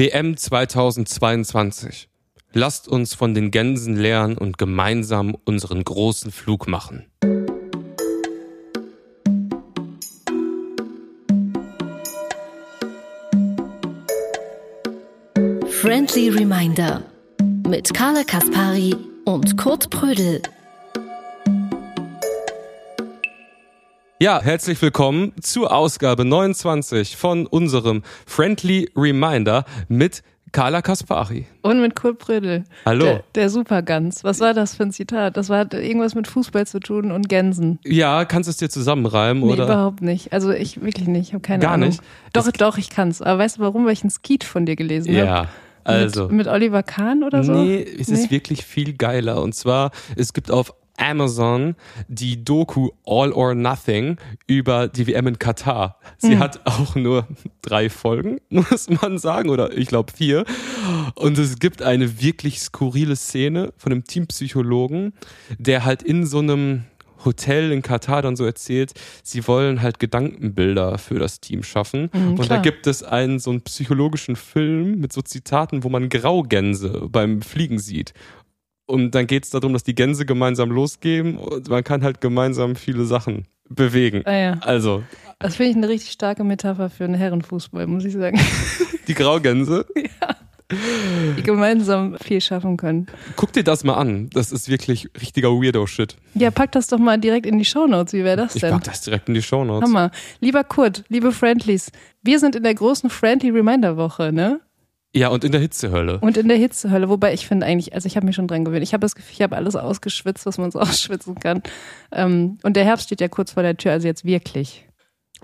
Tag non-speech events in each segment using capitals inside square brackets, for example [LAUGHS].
WM 2022. Lasst uns von den Gänsen lernen und gemeinsam unseren großen Flug machen. Friendly Reminder mit Carla Kaspari und Kurt Prödel. Ja, herzlich willkommen zur Ausgabe 29 von unserem Friendly Reminder mit Carla Kaspari. Und mit Kurt Prödel. Hallo. Der, der Supergans. Was war das für ein Zitat? Das war irgendwas mit Fußball zu tun und Gänsen. Ja, kannst du es dir zusammenreimen? Nee, oder? überhaupt nicht. Also ich wirklich nicht. Ich habe keine Gar Ahnung. nicht? Doch, Es- doch, ich kann's. Aber weißt du warum? Weil ich einen Skeet von dir gelesen habe. Ja, also. Mit, mit Oliver Kahn oder so? Nee, es ist Nee. wirklich viel geiler. Und zwar, es gibt auf Amazon die Doku All or Nothing über die WM in Katar. Sie hat auch nur drei Folgen, [LAUGHS] muss man sagen, oder ich glaube vier. Und es gibt eine wirklich skurrile Szene von einem Teampsychologen, der halt in so einem Hotel in Katar dann so erzählt, sie wollen halt Gedankenbilder für das Team schaffen. Mhm, und da gibt es einen so einen psychologischen Film mit so Zitaten, wo man Graugänse beim Fliegen sieht. Und dann geht es darum, dass die Gänse gemeinsam losgehen und man kann halt gemeinsam viele Sachen bewegen. Ah ja, Also, das finde ich eine richtig starke Metapher für einen Herrenfußball, muss ich sagen. [LAUGHS] die Graugänse, Die gemeinsam viel schaffen können. guck dir das mal an. Das ist wirklich richtiger Weirdo-Shit. Ja, pack das doch mal direkt in die Shownotes. Wie wäre das Ich denn? pack das direkt in die Shownotes. Hammer. Lieber Kurt, liebe Friendlies, wir sind in der großen Friendly Reminder Woche, ne? Ja, und in der Hitzehölle. Und in der Hitzehölle, wobei ich finde eigentlich, also ich habe mich schon dran gewöhnt. Ich habe das Gefühl, ich habe alles ausgeschwitzt, was man so [LAUGHS] ausschwitzen kann. Ähm, und der Herbst steht ja kurz vor der Tür, also jetzt wirklich.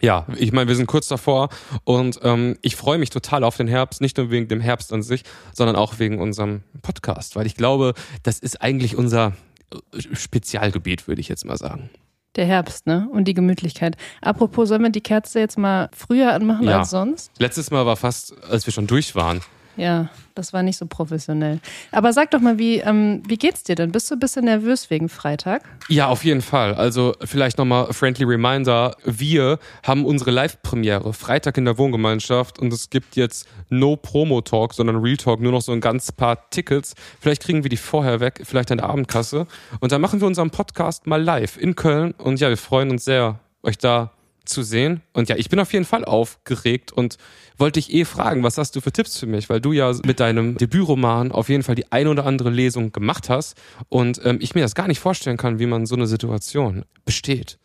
Ja, ich meine, wir sind kurz davor und ähm, ich freue mich total auf den Herbst, nicht nur wegen dem Herbst an sich, sondern auch wegen unserem Podcast, weil ich glaube, das ist eigentlich unser äh, Spezialgebiet, würde ich jetzt mal sagen. Der Herbst, ne? Und die Gemütlichkeit. Apropos, sollen wir die Kerze jetzt mal früher anmachen Ja. als sonst? Letztes Mal war fast, als wir schon durch waren. Ja, das war nicht so professionell. Aber sag doch mal, wie, ähm, wie geht's dir denn? Bist du ein bisschen nervös wegen Freitag? Ja, auf jeden Fall. Also vielleicht nochmal friendly reminder. Wir haben unsere Live-Premiere Freitag in der Wohngemeinschaft und es gibt jetzt no Promo-Talk, sondern Real Talk, nur noch so ein ganz paar Tickets. Vielleicht kriegen wir die vorher weg, vielleicht an der Abendkasse. Und dann machen wir unseren Podcast mal live in Köln. Und ja, wir freuen uns sehr, euch da zu sehen. Und ja, ich bin auf jeden Fall aufgeregt und wollte dich eh fragen, was hast du für Tipps für mich? Weil du ja mit deinem Debütroman auf jeden Fall die ein oder andere Lesung gemacht hast und ähm, ich mir das gar nicht vorstellen kann, wie man so eine Situation besteht.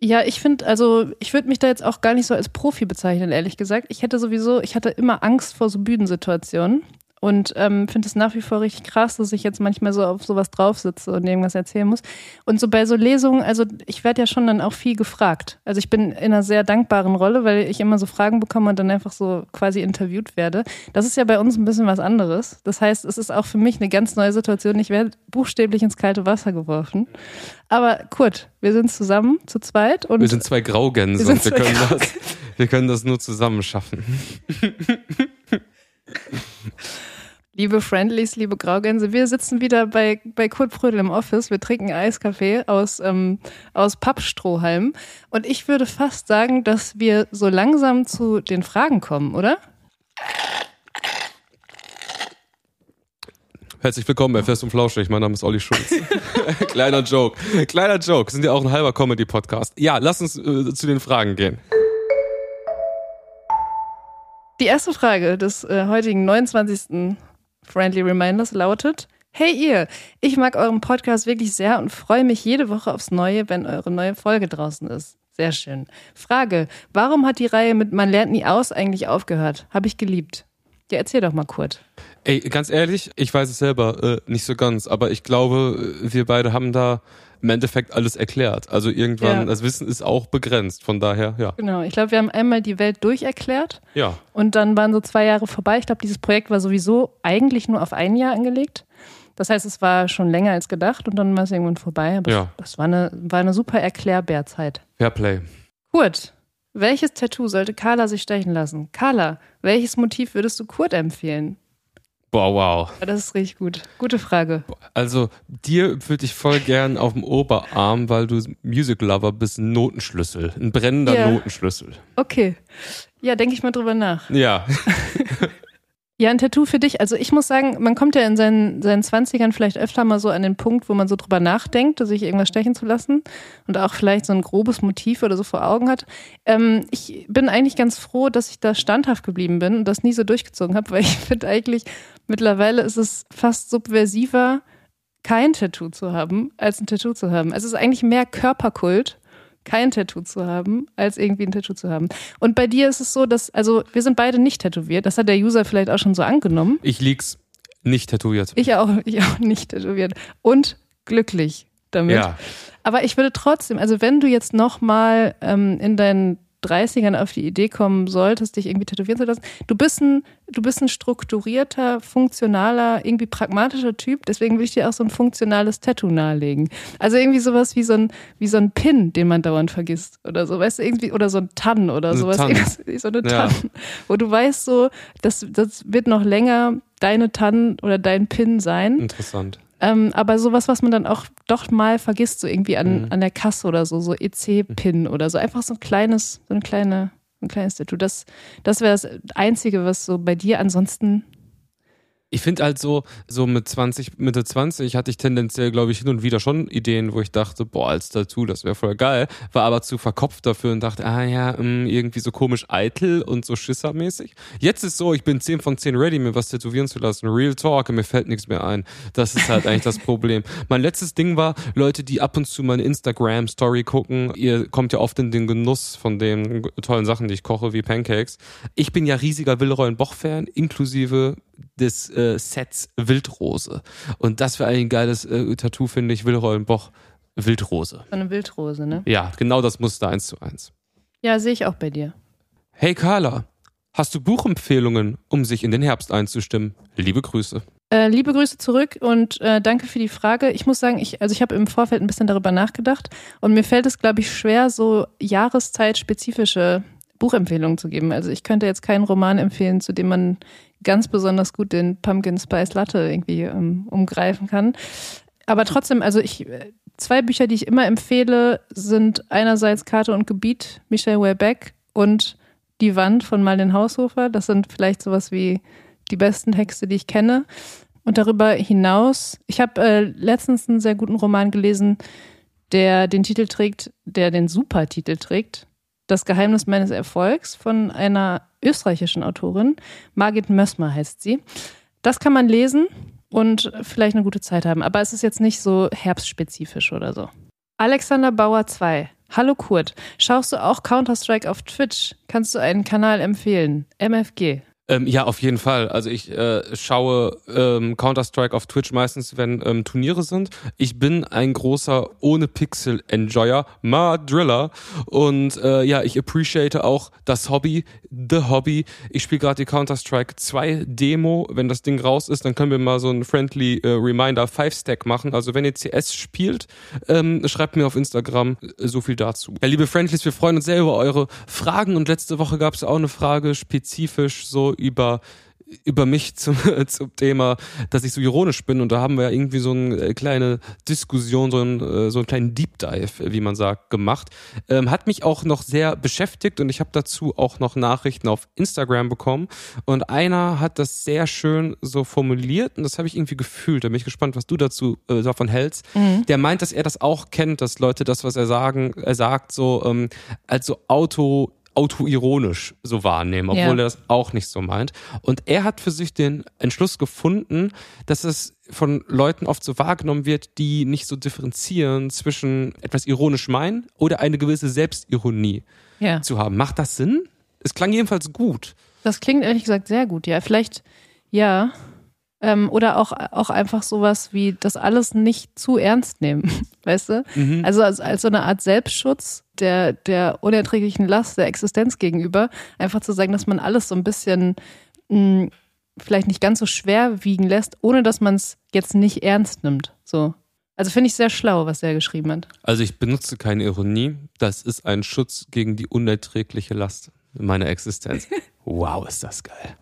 Ja, ich finde, also ich würde mich da jetzt auch gar nicht so als Profi bezeichnen, ehrlich gesagt. Ich hätte sowieso, ich hatte immer Angst vor so Bühnensituationen und ähm, finde es nach wie vor richtig krass, dass ich jetzt manchmal so auf sowas drauf sitze und irgendwas erzählen muss. Und so bei so Lesungen, also ich werde ja schon dann auch viel gefragt. Also ich bin in einer sehr dankbaren Rolle, weil ich immer so Fragen bekomme und dann einfach so quasi interviewt werde. Das ist ja bei uns ein bisschen was anderes. Das heißt, es ist auch für mich eine ganz neue Situation. Ich werde buchstäblich ins kalte Wasser geworfen. Aber Kurt, wir sind zusammen, zu zweit und Wir sind zwei Graugänse Wir sind und wir zwei können, das, wir können das nur zusammen schaffen. [LAUGHS] Liebe Friendlies, liebe Graugänse, wir sitzen wieder bei, bei Kurt Prödel im Office. Wir trinken Eiskaffee aus, ähm, aus Pappstrohhalm. Und ich würde fast sagen, dass wir so langsam zu den Fragen kommen, oder? Herzlich willkommen bei Fest und Flauschig. Mein Name ist Olli Schulz. [LAUGHS] Kleiner Joke. Kleiner Joke. Sind ja auch ein halber Comedy-Podcast. Ja, lass uns äh, zu den Fragen gehen. Die erste Frage des äh, heutigen 29. Friendly Reminders lautet: Hey ihr, ich mag euren Podcast wirklich sehr und freue mich jede Woche aufs Neue, wenn eure neue Folge draußen ist. Sehr schön. Frage: Warum hat die Reihe mit Man lernt nie aus eigentlich aufgehört? Habe ich geliebt. Ja, erzähl doch mal, Kurt. Ey, ganz ehrlich, ich weiß es selber äh, nicht so ganz, aber ich glaube, äh, wir beide haben da im Endeffekt alles erklärt. Also irgendwann, Ja. das Wissen ist auch begrenzt. Von daher, ja. Genau, ich glaube, wir haben einmal die Welt durcherklärt Ja. und dann waren so zwei Jahre vorbei. Ich glaube, dieses Projekt war sowieso eigentlich nur auf ein Jahr angelegt. Das heißt, es war schon länger als gedacht und dann war es irgendwann vorbei. Aber Ja. das war eine, war eine super Erklärbärzeit. Fairplay. Kurt, welches Tattoo sollte Carla sich stechen lassen? Carla, welches Motiv würdest du Kurt empfehlen? Boah, wow. Das ist richtig gut. Gute Frage. Also, dir würde ich voll gern auf dem Oberarm, weil du Music Lover bist, ein Notenschlüssel. Ein brennender Ja. Notenschlüssel. Okay. Ja, denke ich mal drüber nach. Ja. [LAUGHS] Ja, ein Tattoo für dich. Also ich muss sagen, man kommt ja in seinen, seinen 20ern vielleicht öfter mal so an den Punkt, wo man so drüber nachdenkt, sich irgendwas stechen zu lassen und auch vielleicht so ein grobes Motiv oder so vor Augen hat. Ähm, ich bin eigentlich ganz froh, dass ich da standhaft geblieben bin und das nie so durchgezogen habe, [LAUGHS] weil ich finde eigentlich, mittlerweile ist es fast subversiver, kein Tattoo zu haben, als ein Tattoo zu haben. Es ist eigentlich mehr Körperkult kein Tattoo zu haben, als irgendwie ein Tattoo zu haben. Und bei dir ist es so, dass, also wir sind beide nicht tätowiert. Das hat der User vielleicht auch schon so angenommen. Ich lieg's nicht tätowiert. Ich auch, [LAUGHS] ich auch nicht tätowiert. Und glücklich damit. Ja. Aber ich würde trotzdem, also wenn du jetzt nochmal ähm, in deinen 30ern auf die Idee kommen solltest, dich irgendwie tätowieren zu lassen. Du bist ein, du bist ein strukturierter, funktionaler, irgendwie pragmatischer Typ. Deswegen will ich dir auch so ein funktionales Tattoo nahelegen. Also irgendwie sowas wie so ein, wie so ein Pin, den man dauernd vergisst oder so, weißt du, irgendwie, oder so ein Tann oder Eine sowas. Tann. So eine Tann. Wo du weißt so, das, das wird noch länger deine Tann oder dein Pin sein. Interessant. Ähm, aber sowas, was man dann auch doch mal vergisst, so irgendwie an, Mhm. an der Kasse oder so, so EC-Pin oder so. Einfach so ein kleines, so ein kleine, ein kleines Tattoo. Das, das wäre das Einzige, was so bei dir ansonsten. Ich finde halt so, so mit 20, Mitte 20 hatte ich tendenziell, glaube ich, hin und wieder schon Ideen, wo ich dachte, boah, als Tattoo, das wäre voll geil. War aber zu verkopft dafür und dachte, ah ja, mh, irgendwie so komisch eitel und so schissermäßig. Jetzt ist so, ich bin 10 von 10 ready, mir was tätowieren zu lassen. Real Talk, mir fällt nichts mehr ein. Das ist halt eigentlich das Problem. Mein letztes Ding war, Leute, die ab und zu meine Instagram-Story gucken, ihr kommt ja oft in den Genuss von den tollen Sachen, die ich koche, wie Pancakes. Ich bin ja riesiger Wilroy Boch-Fan, inklusive des äh, Sets Wildrose. Und das wäre ein geiles äh, Tattoo, finde ich, Wilroy Boch Wildrose. So eine Wildrose, ne? Ja, genau das Muster eins zu eins. Ja, sehe ich auch bei dir. Hey Carla, hast du Buchempfehlungen, um sich in den Herbst einzustimmen? Liebe Grüße. Äh, liebe Grüße zurück und äh, danke für die Frage. Ich muss sagen, ich, also ich habe im Vorfeld ein bisschen darüber nachgedacht und mir fällt es, glaube ich, schwer, so jahreszeitspezifische Buchempfehlungen zu geben. Also ich könnte jetzt keinen Roman empfehlen, zu dem man ganz besonders gut den Pumpkin Spice Latte irgendwie ähm, umgreifen kann. Aber trotzdem, also ich, äh, zwei Bücher, die ich immer empfehle, sind einerseits Karte und Gebiet, Michel Houellebecq und Die Wand von Malin Haushofer. Das sind vielleicht sowas wie die besten Texte, die ich kenne. Und darüber hinaus, ich habe äh, letztens einen sehr guten Roman gelesen, der den Titel trägt, der den Supertitel trägt. Das Geheimnis meines Erfolgs von einer österreichischen Autorin. Margit Mössmer heißt sie. Das kann man lesen und vielleicht eine gute Zeit haben. Aber es ist jetzt nicht so herbstspezifisch oder so. Alexander Bauer 2. Hallo Kurt. Schaust du auch Counter-Strike auf Twitch? Kannst du einen Kanal empfehlen? MFG. Ähm, ja, auf jeden Fall. Also ich äh, schaue ähm, Counter-Strike auf Twitch meistens, wenn ähm, Turniere sind. Ich bin ein großer ohne Pixel-Enjoyer, Madriller. Und äh, ja, ich appreciate auch das Hobby, the Hobby. Ich spiele gerade die Counter-Strike 2 Demo. Wenn das Ding raus ist, dann können wir mal so ein Friendly äh, Reminder 5-Stack machen. Also wenn ihr CS spielt, ähm, schreibt mir auf Instagram äh, so viel dazu. Ja, liebe Friendlies, wir freuen uns sehr über eure Fragen. Und letzte Woche gab es auch eine Frage spezifisch so über über mich [LAUGHS] zum, zum Thema, dass ich so ironisch bin und da haben wir ja irgendwie so eine kleine Diskussion, so, ein, äh, so einen kleinen Deep Dive, wie man sagt, gemacht. Ähm, hat mich auch noch sehr beschäftigt und ich habe dazu auch noch Nachrichten auf Instagram bekommen und einer hat das sehr schön so formuliert und das habe ich irgendwie gefühlt. Da bin ich gespannt, was du dazu äh, davon hältst. Der meint, dass er das auch kennt, dass Leute das, was er sagen, er sagt, so ähm, als so Auto autoironisch so wahrnehmen, obwohl Ja. er das auch nicht so meint. Und er hat für sich den Entschluss gefunden, dass es von Leuten oft so wahrgenommen wird, die nicht so differenzieren zwischen etwas ironisch meinen oder eine gewisse Selbstironie Ja. zu haben. Macht das Sinn? Es klang jedenfalls gut. Das klingt ehrlich gesagt sehr gut, ja. Vielleicht, ja. Ähm, oder auch, auch einfach sowas wie das alles nicht zu ernst nehmen, [LAUGHS] weißt du? Also als, als so eine Art Selbstschutz der, der unerträglichen Last der Existenz gegenüber, einfach zu sagen, dass man alles so ein bisschen mh, vielleicht nicht ganz so schwer wiegen lässt, ohne dass man es jetzt nicht ernst nimmt. So. Also finde ich sehr schlau, was er geschrieben hat. Also ich benutze keine Ironie. Das ist ein Schutz gegen die unerträgliche Last meiner Existenz. [LAUGHS] Wow, ist das geil.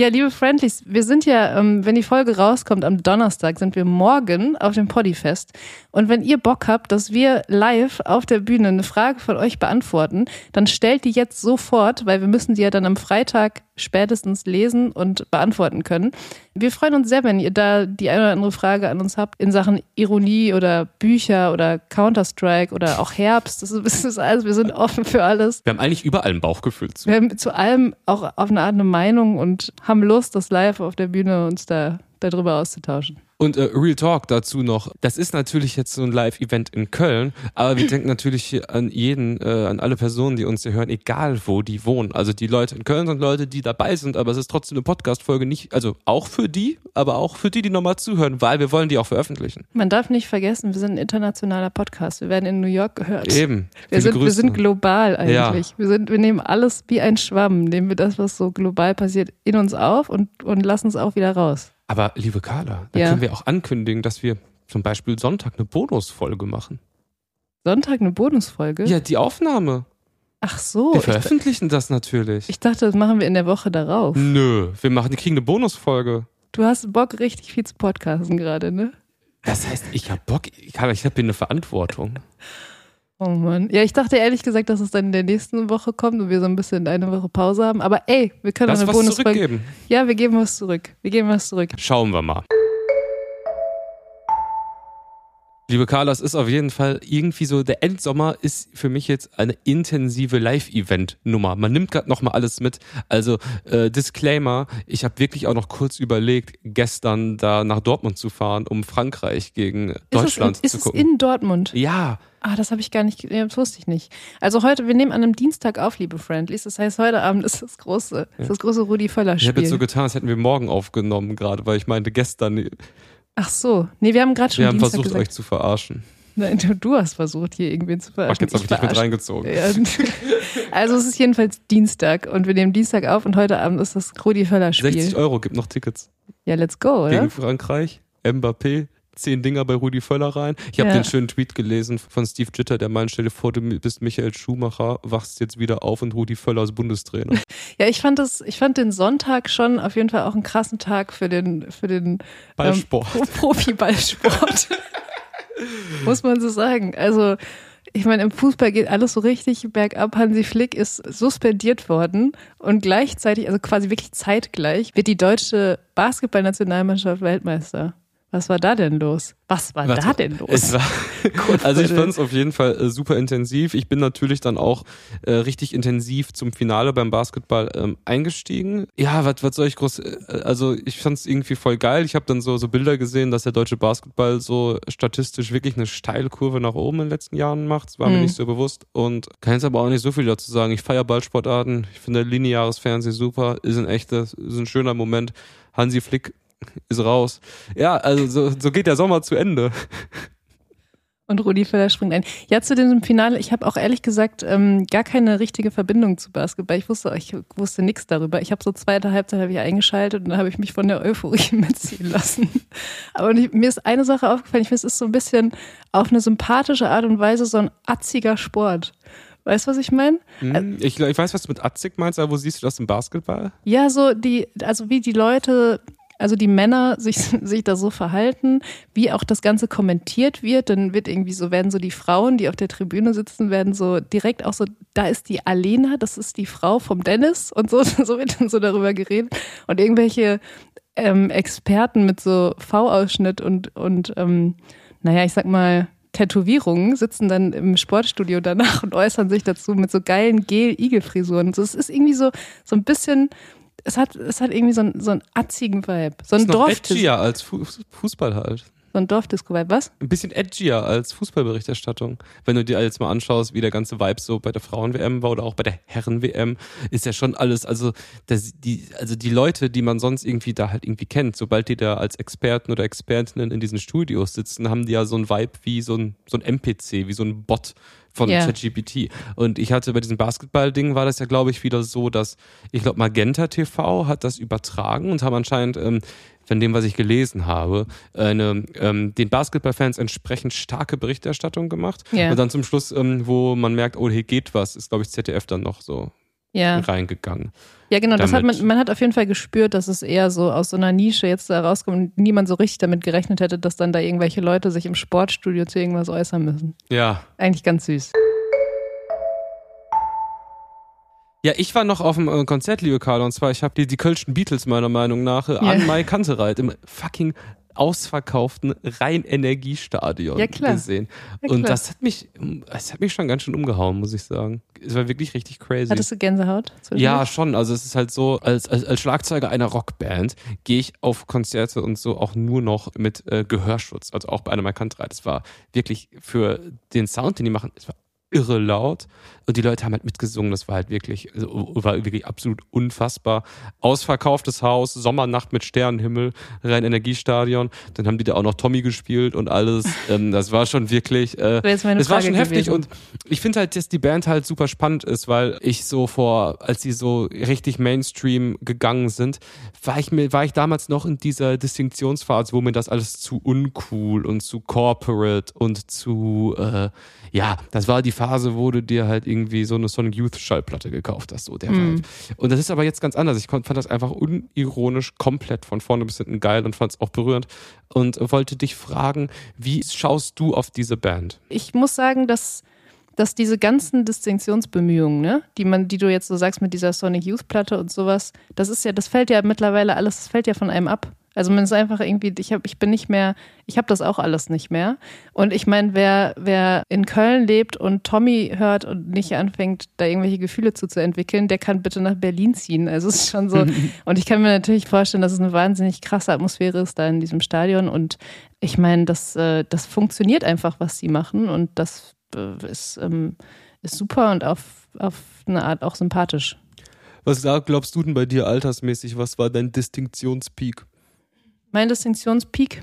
Ja, liebe Friendlies, wir sind ja, ähm, wenn die Folge rauskommt am Donnerstag, sind wir morgen auf dem Poddyfest. Und wenn ihr Bock habt, dass wir live auf der Bühne eine Frage von euch beantworten, dann stellt die jetzt sofort, weil wir müssen die ja dann am Freitag spätestens lesen und beantworten können. Wir freuen uns sehr, wenn ihr da die eine oder andere Frage an uns habt in Sachen Ironie oder Bücher oder Counter-Strike oder auch Herbst. Das ist, [LAUGHS] das ist alles, wir sind offen für alles. Wir haben eigentlich überall ein Bauchgefühl zu. Wir haben zu allem auch auf eine Art eine Meinung und haben Lust, das live auf der Bühne uns da darüber auszutauschen. Und äh, Real Talk dazu noch. Das ist natürlich jetzt so ein Live-Event in Köln, aber wir [CLEARS THROAT] denken natürlich an jeden, äh, an alle Personen, die uns hier hören, egal wo die wohnen. Also die Leute in Köln sind Leute, die dabei sind, aber es ist trotzdem eine Podcast-Folge nicht, also auch für die, aber auch für die, die nochmal zuhören, weil wir wollen die auch veröffentlichen. Man darf nicht vergessen, wir sind ein internationaler Podcast. Wir werden in New York gehört. Eben. Wir sind, wir sind global eigentlich. Ja. Wir, sind, wir nehmen alles wie ein Schwamm, nehmen wir das, was so global passiert, in uns auf und, und lassen es auch wieder raus. Aber liebe Carla, dann Ja. können wir auch ankündigen, dass wir zum Beispiel Sonntag eine Bonusfolge machen. Sonntag eine Bonusfolge? Ja, die Aufnahme. Ach so. Wir Ich, veröffentlichen das natürlich. ich dachte, das machen wir in der Woche darauf. Nö, wir machen, die kriegen eine Bonusfolge. Du hast Bock, richtig viel zu podcasten gerade, ne? Das heißt, ich hab Bock, ich habe hier eine Verantwortung. [LAUGHS] Oh Mann. Ja, ich dachte ehrlich gesagt, dass es dann in der nächsten Woche kommt und wir so ein bisschen eine Woche Pause haben. Aber ey, wir können Lass eine was Bonusfolge. zurückgeben. Ja, wir geben was zurück. Wir geben was zurück. Schauen wir mal. Liebe Carla, es ist auf jeden Fall irgendwie so, der Endsommer ist für mich jetzt eine intensive Live-Event-Nummer. Man nimmt gerade nochmal alles mit. Also äh, Disclaimer, ich habe wirklich auch noch kurz überlegt, gestern da nach Dortmund zu fahren, um Frankreich gegen Deutschland ist es, in, ist zu es gucken. in Dortmund? ja, Ah, das habe ich gar nicht, ja, das wusste ich nicht. Also heute, wir nehmen an einem Dienstag auf, liebe Friendlies. Das heißt, heute Abend ist das große, ist das große Rudi Völler ich habe jetzt so getan, als hätten wir morgen aufgenommen gerade, weil ich meinte gestern, Ach so, nee, wir haben gerade schon wir haben Dienstag versucht, gesagt. euch zu verarschen. Nein, du, du hast versucht, hier irgendwen zu Ach, verarschen. jetzt habe ich dich mit reingezogen. Ja. [LAUGHS] Also es ist jedenfalls Dienstag und wir nehmen Dienstag auf und heute Abend ist das Rudi Völler Spiel. 60 Euro gibt noch Tickets. Ja, let's go, oder? gegen Frankreich. Mbappé, zehn Dinger bei Rudi Völler rein. Ich habe Ja. den schönen Tweet gelesen von Steve Jitter, der meint, stell dir vor, du bist Michael Schumacher, wachst jetzt wieder auf und Rudi Völler ist Bundestrainer. [LAUGHS] Ja, ich fand das, ich fand den Sonntag schon auf jeden Fall auch einen krassen Tag für den, für den Ballsport. Ähm, Pro- Profiballsport. [LAUGHS] Muss man so sagen. Also, ich meine, im Fußball geht alles so richtig bergab. Hansi Flick ist suspendiert worden und gleichzeitig, also quasi wirklich zeitgleich, wird die deutsche Basketballnationalmannschaft Weltmeister. Was war da denn los? Was war Warte, da denn los? War, also ich fand es auf jeden Fall äh, super intensiv. Ich bin natürlich dann auch äh, richtig intensiv zum Finale beim Basketball ähm, eingestiegen. Ja, was was soll ich groß, äh, also ich fand es irgendwie voll geil. Ich habe dann so, so Bilder gesehen, dass der deutsche Basketball so statistisch wirklich eine steile Kurve nach oben in den letzten Jahren macht. Das war mir Mhm. nicht so bewusst und kann jetzt aber auch nicht so viel dazu sagen. Ich feiere Ballsportarten, ich finde lineares Fernsehen super, ist ein echtes, ist ein schöner Moment. Hansi Flick [LAUGHS] ist raus. Ja, also so, so geht der Sommer zu Ende. Und Rudi Völler springt ein. Ja, zu diesem Finale, ich habe auch ehrlich gesagt ähm, gar keine richtige Verbindung zu Basketball. Ich wusste, ich wusste nichts darüber. Ich habe so zweite Halbzeit habe ich eingeschaltet und dann habe ich mich von der Euphorie [LAUGHS] mitziehen lassen. Aber nicht, mir ist eine Sache aufgefallen, ich finde, es ist so ein bisschen auf eine sympathische Art und Weise so ein atziger Sport. Weißt du, was ich meine? Hm, Ich, ich weiß, was du mit Atzig meinst, aber wo siehst du das im Basketball? Ja, so die, also wie die Leute, also die Männer [LAUGHS] sich, sich da so verhalten, wie auch das Ganze kommentiert wird, dann wird irgendwie so, werden so die Frauen, die auf der Tribüne sitzen, werden so direkt auch so, da ist die Alena, das ist die Frau vom Dennis und so, [LAUGHS] so wird dann so darüber geredet. Und irgendwelche ähm, Experten mit so V-Ausschnitt und, und ähm, naja, ich sag mal, Tätowierungen sitzen dann im Sportstudio danach und äußern sich dazu mit so geilen Gel-Igel-Frisuren. So, es ist irgendwie so, so ein bisschen, es hat, es hat irgendwie so, einen- so einen atzigen Vibe. So ein, Dorf, edgier als Fu Fußball halt. so ein Dorfdisco-Vibe. Was? Ein bisschen edgier als Fußballberichterstattung. Wenn du dir jetzt mal anschaust, wie der ganze Vibe so bei der Frauen-WM war oder auch bei der Herren-WM, ist ja schon alles, also das, die, also die Leute, die man sonst irgendwie da halt irgendwie kennt, sobald die da als Experten oder Expertinnen in diesen Studios sitzen, haben die ja so ein Vibe wie so ein, so ein NPC, wie so ein Bot von Ja. ChatGPT. Und ich hatte bei diesem Basketball-Ding war das ja, glaube ich, wieder so, dass ich glaube, Magenta TV hat das übertragen und haben anscheinend ähm, von dem, was ich gelesen habe, eine, ähm, den Basketballfans entsprechend starke Berichterstattung gemacht. Ja. Und dann zum Schluss, ähm, wo man merkt, oh, hier geht was, ist, glaube ich, ZDF dann noch so Ja. reingegangen. Ja, genau, das hat damit. man, man hat auf jeden Fall gespürt, dass es eher so aus so einer Nische jetzt da rauskommt und niemand so richtig damit gerechnet hätte, dass dann da irgendwelche Leute sich im Sportstudio zu irgendwas äußern müssen. Ja. Eigentlich ganz süß. Ja, ich war noch auf dem äh, Konzert, liebe Carla, und zwar, ich habe die, die Kölschen Beatles meiner Meinung nach äh, an Mai Kantereit im fucking ausverkauften Rhein-Energiestadion Ja, gesehen. Ja, und das hat mich, das hat mich schon ganz schön umgehauen, muss ich sagen. Es war wirklich richtig crazy. Hattest du Gänsehaut? Ja, schon. Also es ist halt so, als, als, als Schlagzeuger einer Rockband gehe ich auf Konzerte und so auch nur noch mit äh, Gehörschutz. Also auch bei einer Kantreit. Es war wirklich für den Sound, den die machen, es war irre laut. Und die Leute haben halt mitgesungen. Das war halt wirklich, also, war wirklich absolut unfassbar. Ausverkauftes Haus, Sommernacht mit Sternenhimmel, Rhein-Energiestadion. Dann haben die da auch noch Tommy gespielt und alles. [LAUGHS] Ähm, das war schon wirklich, äh, meine das war schon heftig gewesen. und ich finde halt, dass die Band halt super spannend ist, weil ich so vor, als sie so richtig Mainstream gegangen sind, war ich mir, war ich damals noch in dieser Distinktionsphase, wo mir das alles zu uncool und zu corporate und zu, äh, ja, das war die Phase, wo du dir halt irgendwie so eine Sonic Youth Schallplatte gekauft hast, so der Vibe. Und das ist aber jetzt ganz anders. Ich fand das einfach unironisch komplett von vorne bis hinten geil und fand es auch berührend und wollte dich fragen, wie schaust du auf diese Band? Ich muss sagen, dass, dass diese ganzen Distinktionsbemühungen, ne, die man, die du jetzt so sagst mit dieser Sonic Youth Platte und sowas, das ist ja, das fällt ja mittlerweile alles, das fällt ja von einem ab. Also man ist einfach irgendwie, ich habe, ich bin nicht mehr, ich habe das auch alles nicht mehr. Und ich meine, wer, wer in Köln lebt und Tommy hört und nicht anfängt, da irgendwelche Gefühle zu, zu entwickeln, der kann bitte nach Berlin ziehen. Also es ist schon so. [LAUGHS] und ich kann mir natürlich vorstellen, dass es eine wahnsinnig krasse Atmosphäre ist da in diesem Stadion. Und ich meine, das, äh, das funktioniert einfach, was sie machen. Und das äh, ist, ähm, ist super und auf, auf eine Art auch sympathisch. Was glaubst du denn bei dir altersmäßig? Was war dein Distinktionspeak? Mein Distinktionspeak,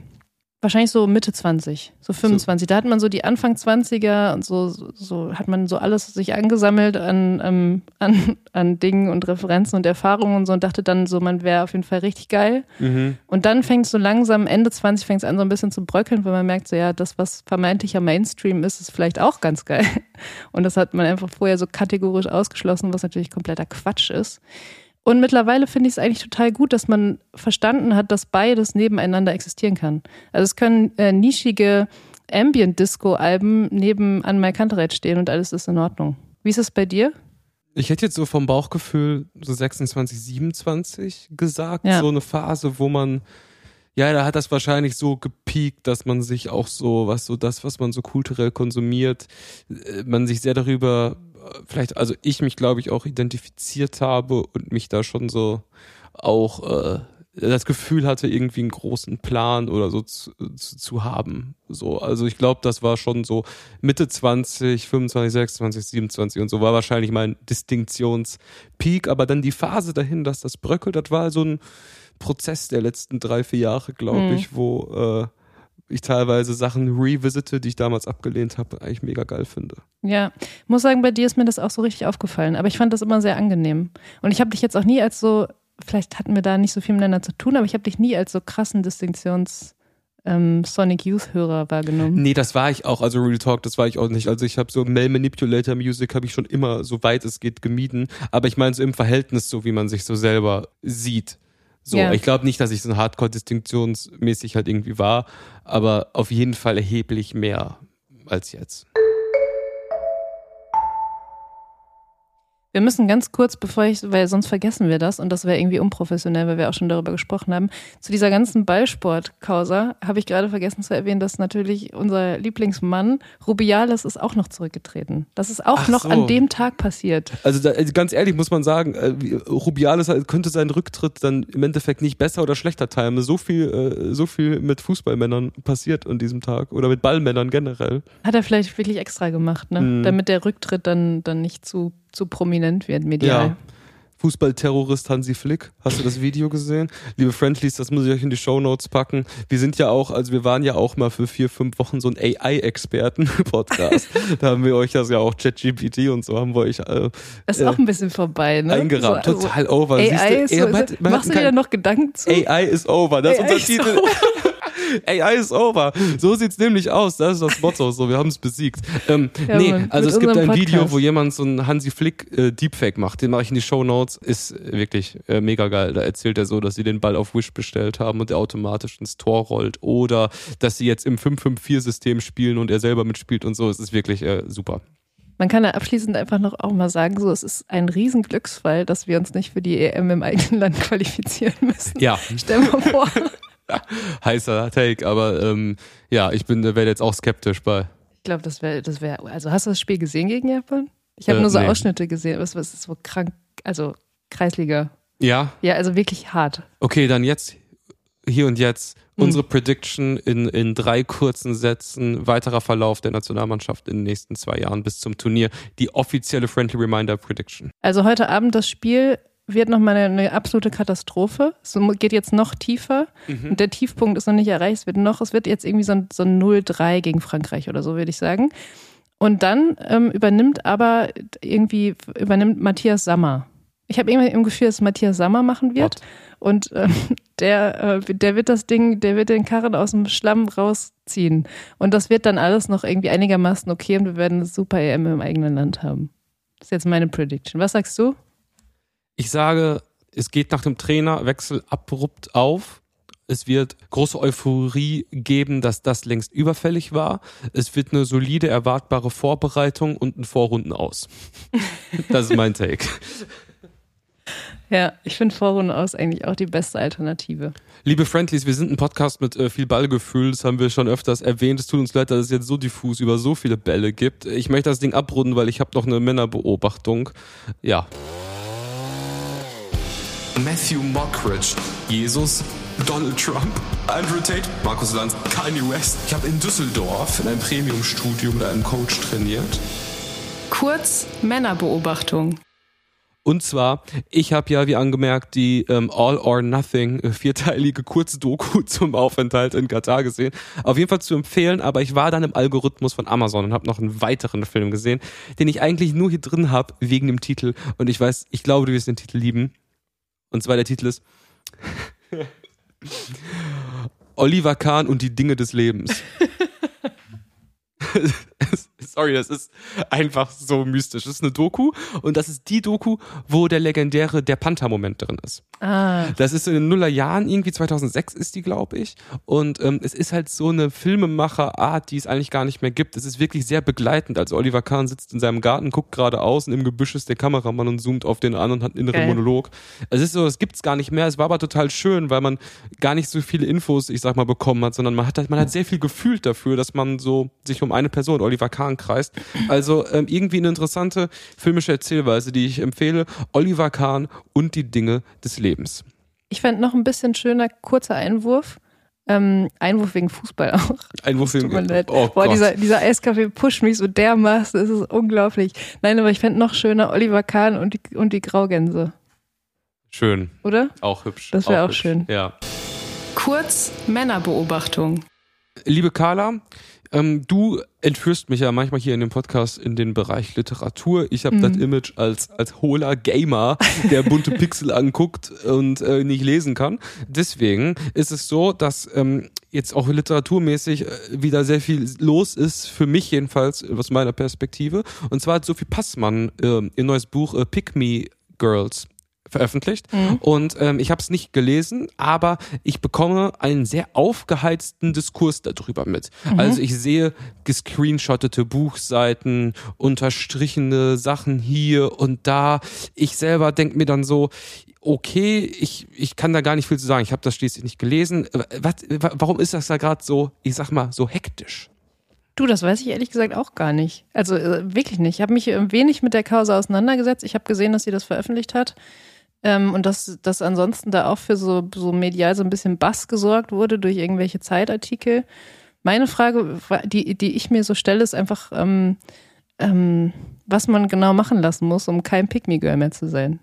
wahrscheinlich so Mitte 20, so 25. Da hat man so die Anfang 20er und so, so, so hat man so alles sich angesammelt an, ähm, an, an Dingen und Referenzen und Erfahrungen und so und dachte dann so, man wäre auf jeden Fall richtig geil. Und dann fängt es so langsam, Ende 20 fängt es an so ein bisschen zu bröckeln, weil man merkt so, ja, das, was vermeintlicher Mainstream ist, ist vielleicht auch ganz geil. [LAUGHS] Und das hat man einfach vorher so kategorisch ausgeschlossen, was natürlich kompletter Quatsch ist. Und mittlerweile finde ich es eigentlich total gut, dass man verstanden hat, dass beides nebeneinander existieren kann. Also es können äh, nischige Ambient-Disco-Alben neben An My Kantereit stehen und alles ist in Ordnung. Wie ist es bei dir? Ich hätte jetzt so vom Bauchgefühl so 26, 27 gesagt. Ja. So eine Phase, wo man, ja, da hat das wahrscheinlich so gepiekt, dass man sich auch so, was so das, was man so kulturell konsumiert, äh, man sich sehr darüber, vielleicht, also ich mich glaube ich auch identifiziert habe und mich da schon so auch äh, das Gefühl hatte, irgendwie einen großen Plan oder so zu, zu, zu haben. So, also ich glaube, das war schon so Mitte 20, 25, 26, 27 und so war wahrscheinlich mein Distinktionspeak, aber dann die Phase dahin, dass das bröckelt, das war so ein Prozess der letzten drei, vier Jahre, glaube Mhm. ich, wo äh, ich teilweise Sachen revisite, die ich damals abgelehnt habe, eigentlich mega geil finde. Ja, muss sagen, bei dir ist mir das auch so richtig aufgefallen. Aber ich fand das immer sehr angenehm. Und ich habe dich jetzt auch nie als so, vielleicht hatten wir da nicht so viel miteinander zu tun, aber ich habe dich nie als so krassen Distinktions- ähm, Sonic Youth-Hörer wahrgenommen. Nee, das war ich auch, also Real Talk, das war ich auch nicht. Also ich habe so Male Manipulator Music habe ich schon immer, so weit es geht, gemieden. Aber ich meine so im Verhältnis, so wie man sich so selber sieht. So, Ja. ich glaube nicht, dass ich so ein Hardcore-Distinktionsmäßig halt irgendwie war, aber auf jeden Fall erheblich mehr als jetzt. Wir müssen ganz kurz, bevor ich, weil sonst vergessen wir das und das wäre irgendwie unprofessionell, weil wir auch schon darüber gesprochen haben. Zu dieser ganzen Ballsport-Causa habe ich gerade vergessen zu erwähnen, dass natürlich unser Lieblingsmann Rubiales ist auch noch zurückgetreten. Das ist auch Ach noch so. an dem Tag passiert. Also da, also ganz ehrlich muss man sagen, äh, Rubiales könnte seinen Rücktritt dann im Endeffekt nicht besser oder schlechter timen. So viel, äh, so viel mit Fußballmännern passiert an diesem Tag oder mit Ballmännern generell. Hat er vielleicht wirklich extra gemacht, ne? Mhm. Damit der Rücktritt dann, dann nicht zu, zu prominent wird medial. Ja. Fußballterrorist Hansi Flick. Hast du das Video gesehen? Liebe Friendlies, das muss ich euch in die Shownotes packen. Wir sind ja auch, also wir waren ja auch mal für vier, fünf Wochen so ein AI-Experten-Podcast. [LAUGHS] da haben wir euch das ja auch ChatGPT und so haben wir euch äh, Das ist Äh, auch ein bisschen vorbei, ne? eingerahmt. So, also Total over. AI Siehst du, ist so, ey, man ist, hat- man hat machst du dir da noch Gedanken zu? AI is over. Das ist AI unser is Titel. [LAUGHS] [LAUGHS] AI is over. So sieht's nämlich aus. Das ist das Motto. So, wir haben es besiegt. Ähm, ja, nee, Mann, also es gibt ein Podcast. Video, wo jemand so einen Hansi Flick äh, Deepfake macht. Den mache ich in die Show Notes. Ist wirklich äh, mega geil. Da erzählt er so, dass sie den Ball auf Wish bestellt haben und der automatisch ins Tor rollt. Oder dass sie jetzt im 5-5-4-System spielen und er selber mitspielt und so. Es ist wirklich äh, super. Man kann da abschließend einfach noch auch mal sagen, so es ist ein Riesenglücksfall, dass wir uns nicht für die EM im eigenen Land [LAUGHS] qualifizieren müssen. Ja. Stell dir mal vor. [LAUGHS] [LAUGHS] Heißer Take, aber ähm, ja, ich bin werde jetzt auch skeptisch bei. Ich glaube, das wäre, das wäre. Also hast du das Spiel gesehen gegen Japan? Ich habe äh, nur so nee. Ausschnitte gesehen. Was, was ist so krank? Also Kreisliga. Ja. Ja, also wirklich hart. Okay, dann jetzt hier und jetzt hm. unsere Prediction in, in drei kurzen Sätzen, weiterer Verlauf der Nationalmannschaft in den nächsten zwei Jahren bis zum Turnier. Die offizielle Friendly Reminder Prediction. Also heute Abend das Spiel wird nochmal eine, eine absolute Katastrophe. Es geht jetzt noch tiefer. Mhm. Und der Tiefpunkt ist noch nicht erreicht. Es wird noch, es wird jetzt irgendwie so ein, so ein 0-3 gegen Frankreich oder so, würde ich sagen. Und dann ähm, übernimmt aber irgendwie, übernimmt Matthias Sammer. Ich habe irgendwie im Gefühl, dass Matthias Sammer machen wird. What? Und ähm, der, äh, der wird das Ding, der wird den Karren aus dem Schlamm rausziehen. Und das wird dann alles noch irgendwie einigermaßen okay und wir werden eine super EM im eigenen Land haben. Das ist jetzt meine Prediction. Was sagst du? Ich sage, es geht nach dem Trainerwechsel abrupt auf. Es wird große Euphorie geben, dass das längst überfällig war. Es wird eine solide, erwartbare Vorbereitung und ein Vorrunden aus. [LAUGHS] Das ist mein Take. Ja, ich finde Vorrunden aus eigentlich auch die beste Alternative. Liebe Friendlies, wir sind ein Podcast mit äh, viel Ballgefühl. Das haben wir schon öfters erwähnt. Es tut uns leid, dass es jetzt so diffus über so viele Bälle gibt. Ich möchte das Ding abrunden, weil ich habe noch eine Männerbeobachtung. Ja. Matthew Mockridge, Jesus, Donald Trump, Andrew Tate, Markus Lanz, Kanye West. Ich habe in Düsseldorf in einem Premium-Studio mit einem Coach trainiert. Kurz Männerbeobachtung. Und zwar, ich habe ja, wie angemerkt, die ähm, All or Nothing äh, vierteilige Kurzdoku [LAUGHS] zum Aufenthalt in Katar gesehen. Auf jeden Fall zu empfehlen, aber ich war dann im Algorithmus von Amazon und habe noch einen weiteren Film gesehen, den ich eigentlich nur hier drin habe, wegen dem Titel. Und ich weiß, ich glaube, du wirst den Titel lieben. Und zwar der Titel ist Oliver Kahn und die Dinge des Lebens. [LAUGHS] [LAUGHS] [LAUGHS] Sorry, das ist einfach so mystisch. Das ist eine Doku und das ist die Doku, wo der legendäre Der Panther-Moment drin ist. Ah. Das ist in den Nullerjahren, irgendwie 2006 ist die, glaube ich. Und ähm, es ist halt so eine Filmemacherart, die es eigentlich gar nicht mehr gibt. Es ist wirklich sehr begleitend. Also Oliver Kahn sitzt in seinem Garten, guckt geradeaus und im Gebüsch ist der Kameramann und zoomt auf den an und hat einen inneren okay. Monolog. Es ist so, es gibt's gar nicht mehr. Es war aber total schön, weil man gar nicht so viele Infos, ich sag mal, bekommen hat, sondern man hat, halt, man hat sehr viel gefühlt dafür, dass man so sich um eine Person, Oliver Kahn, kreist. Also ähm, irgendwie eine interessante filmische Erzählweise, die ich empfehle. Oliver Kahn und die Dinge des Lebens. Ich fände noch ein bisschen schöner, kurzer Einwurf. Ähm, Einwurf wegen Fußball auch. Einwurf wegen Fußball. Oh Boah, dieser, dieser Eiskaffee pusht mich so dermaßen, es ist unglaublich. Nein, aber ich fände noch schöner Oliver Kahn und die, und die Graugänse. Schön. Oder? Auch hübsch. Das wäre auch, auch schön. Ja. Kurz Männerbeobachtung. Liebe Carla, ähm, du entführst mich ja manchmal hier in dem Podcast in den Bereich Literatur. Ich habe mhm. das Image als, als hohler Gamer, der bunte [LAUGHS] Pixel anguckt und äh, nicht lesen kann. Deswegen ist es so, dass ähm, jetzt auch literaturmäßig äh, wieder sehr viel los ist, für mich jedenfalls, aus meiner Perspektive. Und zwar hat Sophie Passmann äh, ihr neues Buch äh, Pick Me Girls veröffentlicht mhm. und ähm, ich habe es nicht gelesen, aber ich bekomme einen sehr aufgeheizten Diskurs darüber mit. Mhm. Also ich sehe gescreenshottete Buchseiten, unterstrichene Sachen hier und da. Ich selber denke mir dann so, okay, ich, ich kann da gar nicht viel zu sagen. Ich habe das schließlich nicht gelesen. Was, warum ist das da gerade so, ich sag mal, so hektisch? Du, das weiß ich ehrlich gesagt auch gar nicht. Also äh, wirklich nicht. Ich habe mich wenig mit der Causa auseinandergesetzt. Ich habe gesehen, dass sie das veröffentlicht hat. Ähm, und dass, dass ansonsten da auch für so, so medial so ein bisschen Bass gesorgt wurde durch irgendwelche Zeitartikel. Meine Frage, die, die ich mir so stelle, ist einfach, ähm, ähm, was man genau machen lassen muss, um kein Pick-Me-Girl mehr zu sein.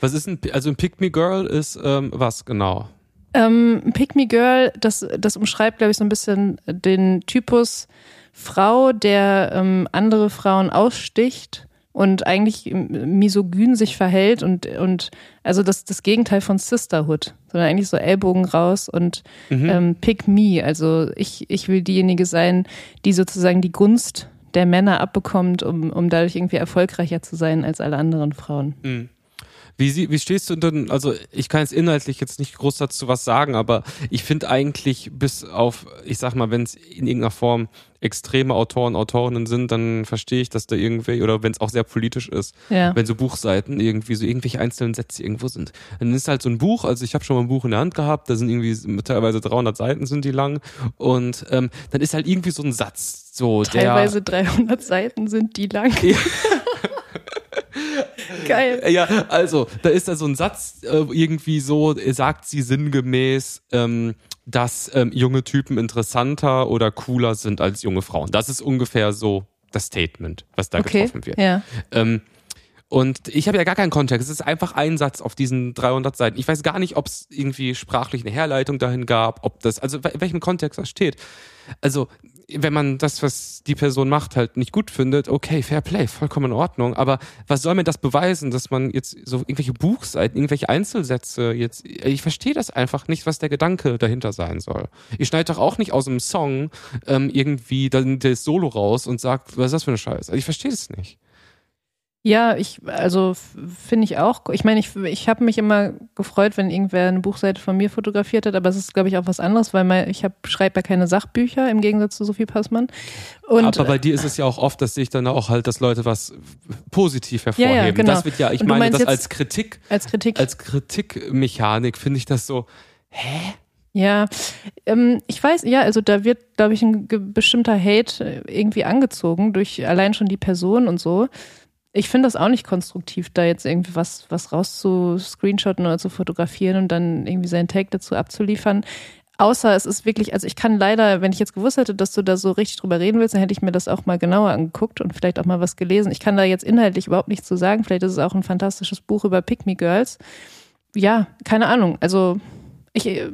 Was ist ein, also ein Pick-Me-Girl ist ähm, was genau? Ähm, ein Pick-Me-Girl, das, das umschreibt, glaube ich, so ein bisschen den Typus Frau, der ähm, andere Frauen aussticht und eigentlich misogyn sich verhält und, und also das, das Gegenteil von Sisterhood, sondern eigentlich so Ellbogen raus und mhm. ähm, pick me. Also ich, ich will diejenige sein, die sozusagen die Gunst der Männer abbekommt, um, um dadurch irgendwie erfolgreicher zu sein als alle anderen Frauen. Mhm. Wie, wie stehst du denn, also ich kann jetzt inhaltlich jetzt nicht groß dazu was sagen, aber ich finde eigentlich bis auf, ich sag mal, wenn es in irgendeiner Form extreme Autoren, Autorinnen sind, dann verstehe ich, dass da irgendwie, oder wenn es auch sehr politisch ist, ja. wenn so Buchseiten irgendwie so irgendwelche einzelnen Sätze irgendwo sind. Dann ist halt so ein Buch, also ich habe schon mal ein Buch in der Hand gehabt, da sind irgendwie teilweise 300 Seiten sind die lang und ähm, dann ist halt irgendwie so ein Satz, so teilweise der, 300 Seiten sind die lang. Ja. [LAUGHS] Geil. Ja, also, da ist da so ein Satz, äh, irgendwie so, sagt sie sinngemäß, ähm, dass ähm, junge Typen interessanter oder cooler sind als junge Frauen. Das ist ungefähr so das Statement, was da okay. getroffen wird. Ja. Ähm, und ich habe ja gar keinen Kontext. Es ist einfach ein Satz auf diesen 300 Seiten. Ich weiß gar nicht, ob es irgendwie sprachlich eine Herleitung dahin gab, ob das, also in welchem Kontext das steht. Also wenn man das, was die Person macht, halt nicht gut findet, okay, Fair Play, vollkommen in Ordnung. Aber was soll mir das beweisen, dass man jetzt so irgendwelche Buchseiten, irgendwelche Einzelsätze jetzt, ich verstehe das einfach nicht, was der Gedanke dahinter sein soll. Ich schneide doch auch nicht aus einem Song ähm, irgendwie dann das Solo raus und sag, was ist das für eine Scheiße? Also ich verstehe das nicht. Ja, ich, also finde ich auch. Ich meine, ich, ich habe mich immer gefreut, wenn irgendwer eine Buchseite von mir fotografiert hat, aber es ist, glaube ich, auch was anderes, weil mein, ich schreibe ja keine Sachbücher im Gegensatz zu Sophie Passmann. Und, aber bei dir ist es ja auch oft, dass sich dann auch halt, dass Leute was positiv hervorheben. Ja, ja, genau. Das wird ja, ich meine, das als Kritik, als Kritik, als Kritikmechanik finde ich das so, hä? Ja, ähm, ich weiß, ja, also da wird, glaube ich, ein bestimmter Hate irgendwie angezogen durch allein schon die Person und so. Ich finde das auch nicht konstruktiv, da jetzt irgendwie was, was raus zu screenshotten oder zu fotografieren und dann irgendwie seinen Take dazu abzuliefern. Außer es ist wirklich, also ich kann leider, wenn ich jetzt gewusst hätte, dass du da so richtig drüber reden willst, dann hätte ich mir das auch mal genauer angeguckt und vielleicht auch mal was gelesen. Ich kann da jetzt inhaltlich überhaupt nichts zu sagen. Vielleicht ist es auch ein fantastisches Buch über Pick Me Girls. Ja, keine Ahnung. Also ich, äh,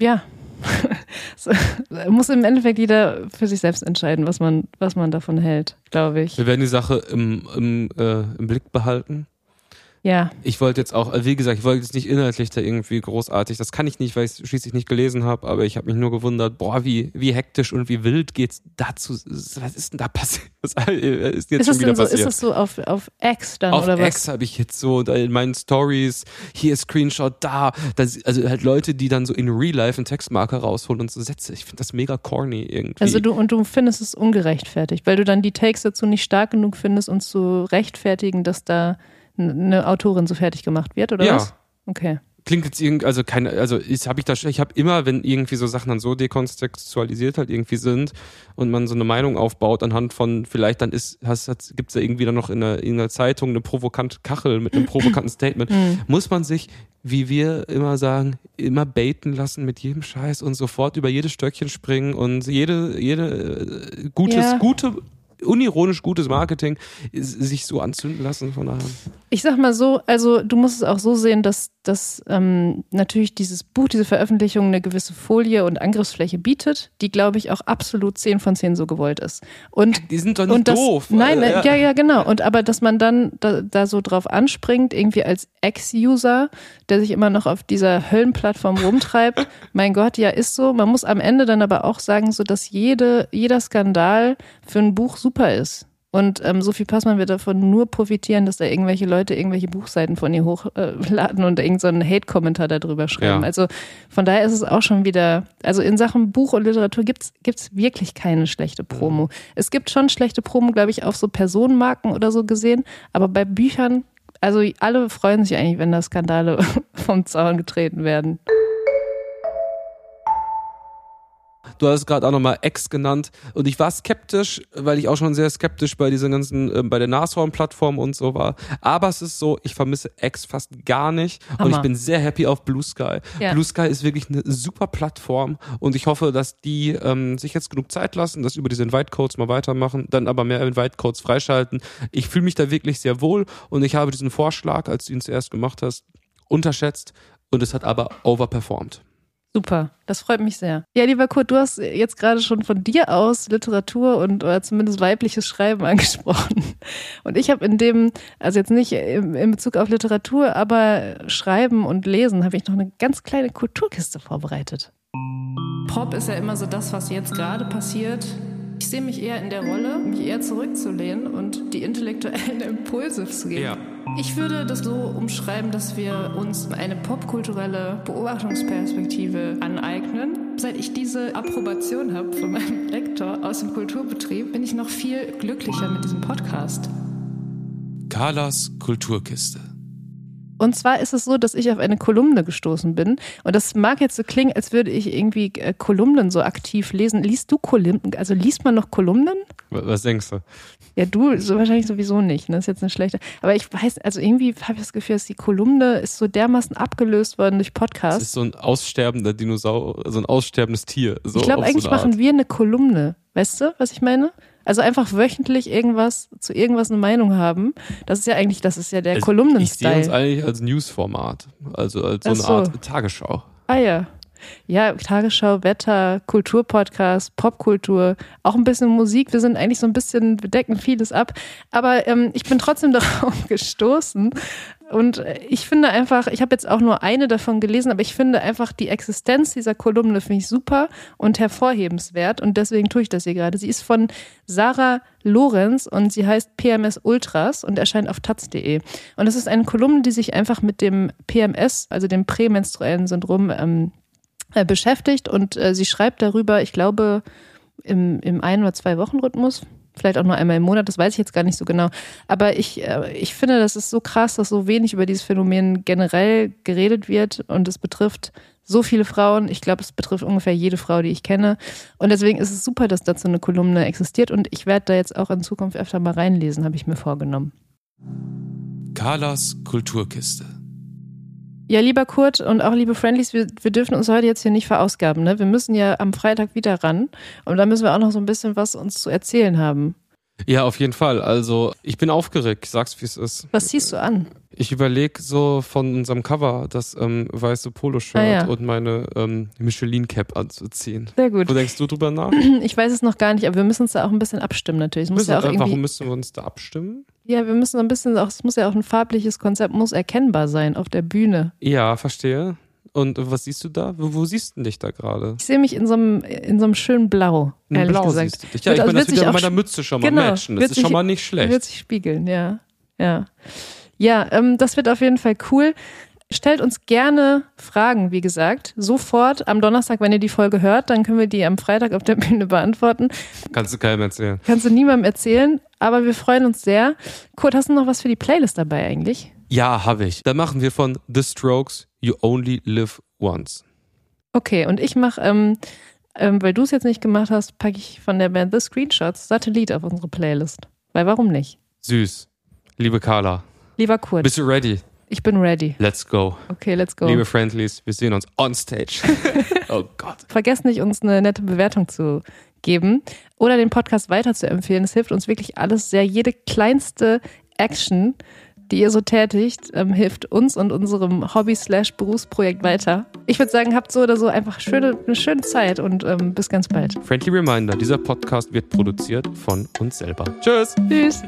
ja, [LAUGHS] muss im Endeffekt jeder für sich selbst entscheiden, was man, was man davon hält, glaube ich. Wir werden die Sache im, im, äh, im Blick behalten. Ja. Ich wollte jetzt auch, wie gesagt, ich wollte jetzt nicht inhaltlich da irgendwie großartig, das kann ich nicht, weil ich es schließlich nicht gelesen habe, aber ich habe mich nur gewundert, boah, wie, wie hektisch und wie wild geht's dazu, was ist denn da passiert? Was ist jetzt ist schon wieder so, passiert? Ist das so auf, auf X dann auf oder was? Auf X habe ich jetzt so in meinen Stories, hier Screenshot, da, das, also halt Leute, die dann so in Real Life einen Textmarker rausholen und so Sätze, ich finde das mega corny irgendwie. Also du, und du findest es ungerechtfertigt, weil du dann die Takes dazu nicht stark genug findest, uns zu rechtfertigen, dass da eine Autorin so fertig gemacht wird, oder ja. was? Okay. Klingt jetzt irgendwie, also keine, also ich habe ich da, ich habe immer, wenn irgendwie so Sachen dann so dekontextualisiert halt irgendwie sind und man so eine Meinung aufbaut anhand von, vielleicht dann ist, gibt es da irgendwie dann noch in einer, in einer Zeitung eine provokante Kachel mit einem provokanten [LAUGHS] Statement, mhm. muss man sich, wie wir immer sagen, immer baiten lassen mit jedem Scheiß und sofort über jedes Stöckchen springen und jede, jede äh, gutes, ja. gute unironisch gutes Marketing, sich so anzünden lassen von daher. Ich sag mal so, also du musst es auch so sehen, dass, dass ähm, natürlich dieses Buch, diese Veröffentlichung eine gewisse Folie und Angriffsfläche bietet, die, glaube ich, auch absolut 10 von 10 so gewollt ist. Und, die sind doch nicht das, doof. Nein, ja. ja, ja, genau. Und aber, dass man dann da, da so drauf anspringt, irgendwie als Ex-User, der sich immer noch auf dieser Höllenplattform rumtreibt, [LAUGHS] mein Gott, ja, ist so. Man muss am Ende dann aber auch sagen, so dass jede, jeder Skandal für ein Buch super ist. Und ähm, Sophie Passmann wird davon nur profitieren, dass da irgendwelche Leute irgendwelche Buchseiten von ihr hochladen und irgendeinen so Hate-Kommentar darüber schreiben. Ja. Also von daher ist es auch schon wieder, also in Sachen Buch und Literatur gibt's gibt's wirklich keine schlechte Promo. Es gibt schon schlechte Promo, glaube ich, auf so Personenmarken oder so gesehen, aber bei Büchern, also alle freuen sich eigentlich, wenn da Skandale [LAUGHS] vom Zaun getreten werden. Du hast gerade auch nochmal X genannt und ich war skeptisch, weil ich auch schon sehr skeptisch bei dieser ganzen, äh, bei der Nashorn-Plattform und so war. Aber es ist so, ich vermisse X fast gar nicht Hammer. und ich bin sehr happy auf Blue Sky. Ja. Blue Sky ist wirklich eine super Plattform und ich hoffe, dass die ähm, sich jetzt genug Zeit lassen, das über diese Invite-Codes mal weitermachen, dann aber mehr Invite-Codes freischalten. Ich fühle mich da wirklich sehr wohl und ich habe diesen Vorschlag, als du ihn zuerst gemacht hast, unterschätzt und es hat aber overperformed. Super, das freut mich sehr. Ja, lieber Kurt, du hast jetzt gerade schon von dir aus Literatur und oder zumindest weibliches Schreiben [LAUGHS] angesprochen. Und ich habe in dem, also jetzt nicht in Bezug auf Literatur, aber Schreiben und Lesen, habe ich noch eine ganz kleine Kulturkiste vorbereitet. Pop ist ja immer so das, was jetzt gerade passiert. Ich sehe mich eher in der Rolle, mich eher zurückzulehnen und die intellektuellen [LAUGHS] Impulse zu geben. Ja. Ich würde das so umschreiben, dass wir uns eine popkulturelle Beobachtungsperspektive aneignen. Seit ich diese Approbation habe von meinem [LAUGHS] Lektor aus dem Kulturbetrieb, bin ich noch viel glücklicher mit diesem Podcast. Carlas Kulturkiste. Und zwar ist es so, dass ich auf eine Kolumne gestoßen bin. Und das mag jetzt so klingen, als würde ich irgendwie äh, Kolumnen so aktiv lesen. Liest du Kolumnen? Also liest man noch Kolumnen? Was denkst du? Ja, du so wahrscheinlich sowieso nicht. Ne? Das ist jetzt eine schlechte. Aber ich weiß, also irgendwie habe ich das Gefühl, dass die Kolumne ist so dermaßen abgelöst worden durch Podcasts. Das ist so ein aussterbender Dinosaurier, so ein aussterbendes Tier. So ich glaube, eigentlich so machen wir eine Kolumne. Weißt du, was ich meine? Also einfach wöchentlich irgendwas zu irgendwas eine Meinung haben. Das ist ja eigentlich, das ist ja der also Kolumnen-Style. Ich sehe uns eigentlich als Newsformat, also als so, so eine Art Tagesschau. Ah ja. Ja, Tagesschau, Wetter, Kulturpodcast, Popkultur, auch ein bisschen Musik. Wir sind eigentlich so ein bisschen, wir decken vieles ab. Aber ähm, ich bin trotzdem [LAUGHS] darauf gestoßen, und ich finde einfach, ich habe jetzt auch nur eine davon gelesen, aber ich finde einfach die Existenz dieser Kolumne finde ich super und hervorhebenswert und deswegen tue ich das hier gerade. Sie ist von Sarah Lorenz und sie heißt PMS Ultras und erscheint auf taz.de. Und es ist eine Kolumne, die sich einfach mit dem PMS, also dem prämenstruellen Syndrom, ähm, äh, beschäftigt und äh, sie schreibt darüber, ich glaube, im, im ein- oder zwei Wochen Rhythmus vielleicht auch nur einmal im Monat, das weiß ich jetzt gar nicht so genau. Aber ich, äh, ich finde, das ist so krass, dass so wenig über dieses Phänomen generell geredet wird und es betrifft so viele Frauen. Ich glaube, es betrifft ungefähr jede Frau, die ich kenne. Und deswegen ist es super, dass dazu eine Kolumne existiert und ich werde da jetzt auch in Zukunft öfter mal reinlesen, habe ich mir vorgenommen. Carlas Kulturkiste. Ja, lieber Kurt und auch liebe Friendlies, wir, wir dürfen uns heute jetzt hier nicht verausgaben. Ne? Wir müssen ja am Freitag wieder ran und da müssen wir auch noch so ein bisschen was uns zu erzählen haben. Ja, auf jeden Fall. Also ich bin aufgeregt, ich sag's wie es ist. Was ziehst du an? Ich überlege so von unserem Cover das ähm, weiße Poloshirt ah, ja. und meine ähm, Michelin-Cap anzuziehen. Sehr gut. Wo denkst du drüber nach? [CLEARS THROAT] Ich weiß es noch gar nicht, aber wir müssen uns da auch ein bisschen abstimmen natürlich. Muss ja auch irgendwie... Warum müssen wir uns da abstimmen? Ja, wir müssen so ein bisschen auch, es muss ja auch ein farbliches Konzept, muss erkennbar sein auf der Bühne. Ja, verstehe. Und was siehst du da? Wo, wo siehst du dich da gerade? Ich sehe mich in so einem, in so einem schönen Blau, ehrlich Blau gesagt. Siehst du dich. Ja, ich meine, das wird mit meiner Mütze schon mal genau, matchen. Das ist sich, schon mal nicht schlecht. Wird sich spiegeln, ja. Ja, ja ähm, das wird auf jeden Fall cool. Stellt uns gerne Fragen, wie gesagt, sofort am Donnerstag, wenn ihr die Folge hört, dann können wir die am Freitag auf der Bühne beantworten. Kannst du keinem erzählen. Kannst du niemandem erzählen, aber wir freuen uns sehr. Kurt, hast du noch was für die Playlist dabei eigentlich? Ja, habe ich. Da machen wir von The Strokes You Only Live Once. Okay, und ich mache, ähm, ähm, weil du es jetzt nicht gemacht hast, packe ich von der Band The Screenshots Satellit auf unsere Playlist. Weil warum nicht? Süß. Liebe Carla. Lieber Kurt. Bist du ready? Ich bin ready. Let's go. Okay, let's go. Liebe Friendlies, wir sehen uns on stage. [LAUGHS] oh Gott. Vergesst nicht, uns eine nette Bewertung zu geben oder den Podcast weiter zu empfehlen. Es hilft uns wirklich alles sehr. Jede kleinste Action die ihr so tätigt, ähm, hilft uns und unserem Hobby-Berufsprojekt weiter. Ich würde sagen, habt so oder so einfach schöne, eine schöne Zeit und ähm, bis ganz bald. Friendly Reminder, dieser Podcast wird produziert von uns selber. Tschüss. Tschüss.